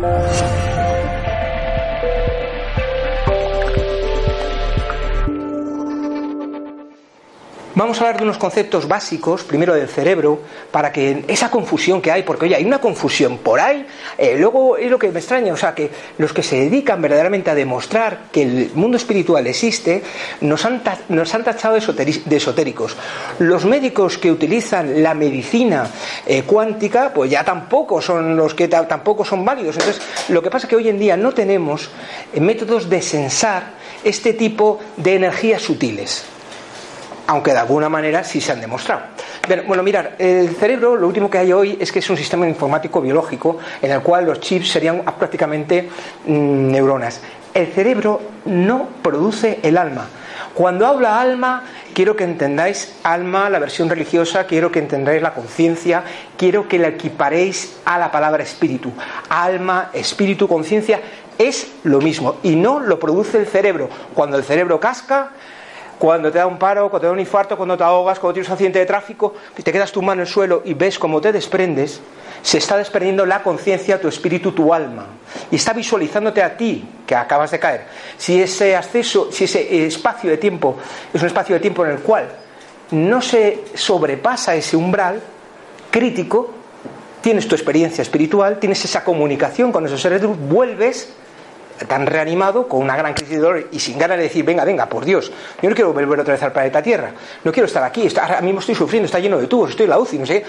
Thank you. Vamos a hablar de unos conceptos básicos, primero del cerebro, para que esa confusión que hay, porque oye, hay una confusión por ahí, eh, luego es lo que me extraña, o sea, que los que se dedican verdaderamente a demostrar que el mundo espiritual existe, nos han, nos han tachado de, esotéricos. Los médicos que utilizan la medicina eh, cuántica, pues ya tampoco son los que tampoco son válidos. Entonces, lo que pasa es que hoy en día no tenemos eh, métodos de sensar este tipo de energías sutiles aunque de alguna manera sí se han demostrado. Bueno, mirar, el cerebro lo último que hay hoy es que es un sistema informático biológico en el cual los chips serían prácticamente mm, neuronas. El cerebro no produce el alma. Cuando habla alma, quiero que entendáis alma, la versión religiosa, quiero que entendáis la conciencia, quiero que la equiparéis a la palabra espíritu. Alma, espíritu, conciencia es lo mismo y no lo produce el cerebro. Cuando el cerebro casca, cuando te da un paro, cuando te da un infarto, cuando te ahogas, cuando tienes un accidente de tráfico, y te quedas tu mano en el suelo y ves cómo te desprendes, se está desprendiendo la conciencia, tu espíritu, tu alma. Y está visualizándote a ti, que acabas de caer. Si ese acceso, si ese espacio de tiempo es un espacio de tiempo en el cual no se sobrepasa ese umbral crítico, tienes tu experiencia espiritual, tienes esa comunicación con esos seres vuelves tan reanimado, con una gran crisis de dolor y sin ganas de decir, venga, venga, por Dios, yo no quiero volver otra vez al planeta Tierra, no quiero estar aquí, está, ahora mismo estoy sufriendo, está lleno de tubos, estoy en la UCI, no sé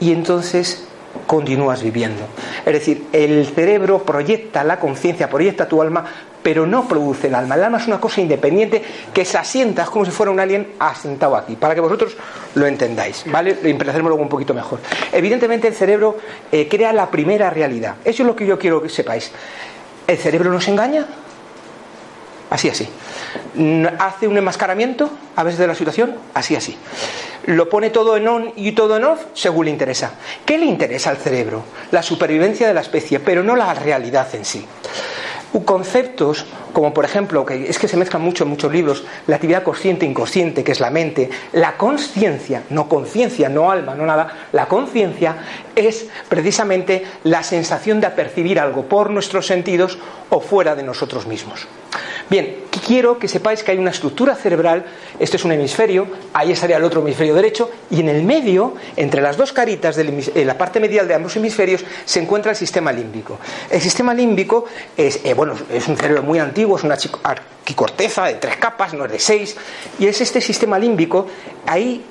Y entonces continúas viviendo. Es decir, el cerebro proyecta la conciencia, proyecta tu alma, pero no produce el alma. El alma es una cosa independiente que se asienta, es como si fuera un alien asentado aquí, para que vosotros lo entendáis, ¿vale? Lo luego un poquito mejor. Evidentemente el cerebro eh, crea la primera realidad. Eso es lo que yo quiero que sepáis. ¿El cerebro nos engaña? Así, así. ¿Hace un enmascaramiento a veces de la situación? Así, así. ¿Lo pone todo en on y todo en off? Según le interesa. ¿Qué le interesa al cerebro? La supervivencia de la especie, pero no la realidad en sí conceptos como por ejemplo, que es que se mezclan mucho en muchos libros, la actividad consciente e inconsciente, que es la mente, la conciencia, no conciencia, no alma, no nada, la conciencia es precisamente la sensación de apercibir algo por nuestros sentidos o fuera de nosotros mismos. Bien, quiero que sepáis que hay una estructura cerebral, este es un hemisferio, ahí estaría el otro hemisferio derecho, y en el medio, entre las dos caritas de la parte medial de ambos hemisferios, se encuentra el sistema límbico. El sistema límbico es, eh, bueno, es un cerebro muy antiguo, es una arquicorteza de tres capas, no es de seis, y es este sistema límbico, ahí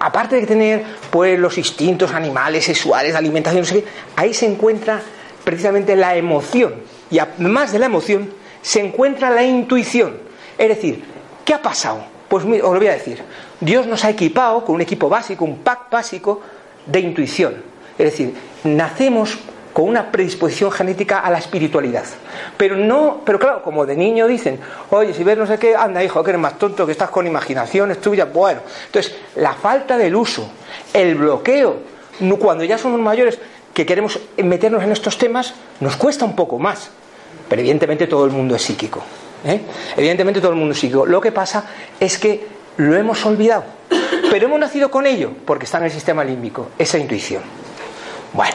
aparte de tener pues los instintos animales, sexuales, alimentación, ahí se encuentra precisamente la emoción. Y además de la emoción, se encuentra la intuición. Es decir, ¿qué ha pasado? Pues os lo voy a decir. Dios nos ha equipado con un equipo básico, un pack básico de intuición. Es decir, nacemos con una predisposición genética a la espiritualidad. Pero no, pero claro, como de niño dicen, oye, si ves no sé qué, anda hijo, que eres más tonto, que estás con imaginaciones tuyas, bueno. Entonces, la falta del uso, el bloqueo, cuando ya somos mayores, que queremos meternos en estos temas, nos cuesta un poco más. Pero evidentemente todo el mundo es psíquico. ¿eh? Evidentemente todo el mundo es psíquico. Lo que pasa es que lo hemos olvidado. Pero hemos nacido con ello porque está en el sistema límbico, esa intuición. Bueno,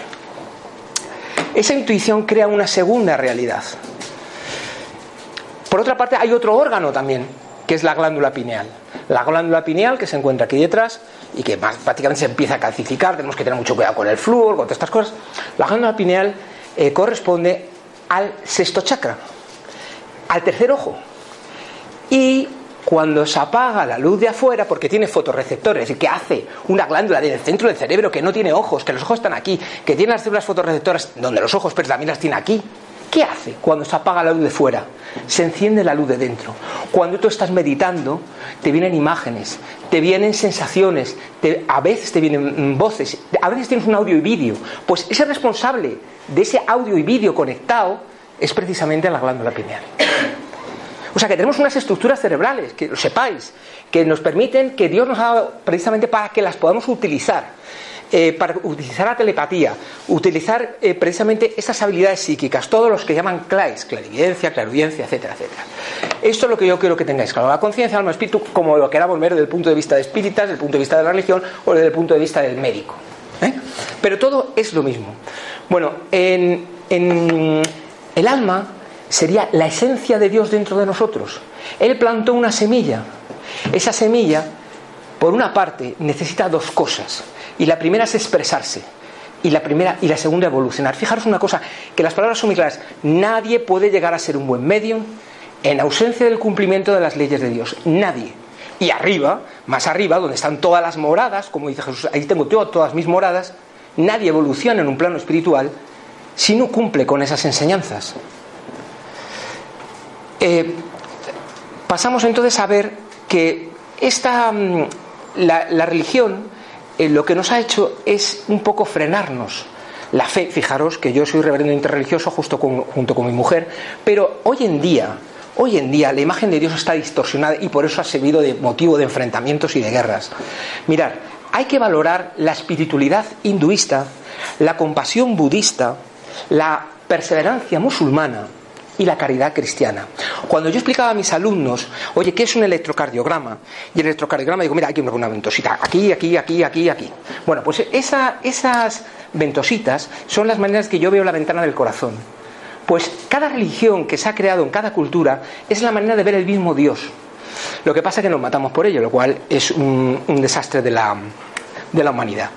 esa intuición crea una segunda realidad. Por otra parte, hay otro órgano también, que es la glándula pineal. La glándula pineal que se encuentra aquí detrás y que prácticamente se empieza a calcificar, tenemos que tener mucho cuidado con el flúor, con todas estas cosas. La glándula pineal eh, corresponde al sexto chakra, al tercer ojo. Y cuando se apaga la luz de afuera, porque tiene fotorreceptores, y que hace una glándula del centro del cerebro que no tiene ojos, que los ojos están aquí, que tiene las células fotorreceptoras donde los ojos, pero también las tiene aquí. ¿Qué hace cuando se apaga la luz de fuera? Se enciende la luz de dentro. Cuando tú estás meditando, te vienen imágenes, te vienen sensaciones, a veces te vienen voces, a veces tienes un audio y vídeo. Pues ese responsable de ese audio y vídeo conectado es precisamente la glándula pineal. O sea que tenemos unas estructuras cerebrales, que lo sepáis, que nos permiten, que Dios nos ha dado precisamente para que las podamos utilizar. Eh, para utilizar la telepatía, utilizar eh, precisamente esas habilidades psíquicas, todos los que llaman CLAIS, clarividencia, clarividencia, etcétera, etcétera. Esto es lo que yo quiero que tengáis claro. La conciencia, alma, espíritu, como lo queramos ver desde el punto de vista de espíritas, desde el punto de vista de la religión o desde el punto de vista del médico. ¿eh? Pero todo es lo mismo. Bueno, en en el alma sería la esencia de Dios dentro de nosotros. Él plantó una semilla. Esa semilla, por una parte, necesita dos cosas. Y la primera es expresarse. Y la primera y la segunda evolucionar. Fijaros una cosa, que las palabras son muy claras. Nadie puede llegar a ser un buen medium en ausencia del cumplimiento de las leyes de Dios. Nadie. Y arriba, más arriba, donde están todas las moradas, como dice Jesús, ahí tengo todas mis moradas, nadie evoluciona en un plano espiritual si no cumple con esas enseñanzas. Eh, pasamos entonces a ver que esta, la, religión eh, lo que nos ha hecho es un poco frenarnos. La fe, fijaros que yo soy reverendo interreligioso justo junto con mi mujer, pero hoy en día, hoy en día la imagen de Dios está distorsionada y por eso ha servido de motivo de enfrentamientos y de guerras. Mirar, hay que valorar la espiritualidad hinduista, la compasión budista, la perseverancia musulmana y la caridad cristiana. Cuando yo explicaba a mis alumnos, oye, ¿qué es un electrocardiograma? Y el electrocardiograma digo, mira, aquí una ventosita, aquí, aquí, aquí, aquí, aquí. Bueno, pues esas ventositas son las maneras que yo veo la ventana del corazón. Pues cada religión que se ha creado en cada cultura es la manera de ver el mismo Dios. Lo que pasa es que nos matamos por ello, lo cual es un, desastre de la humanidad.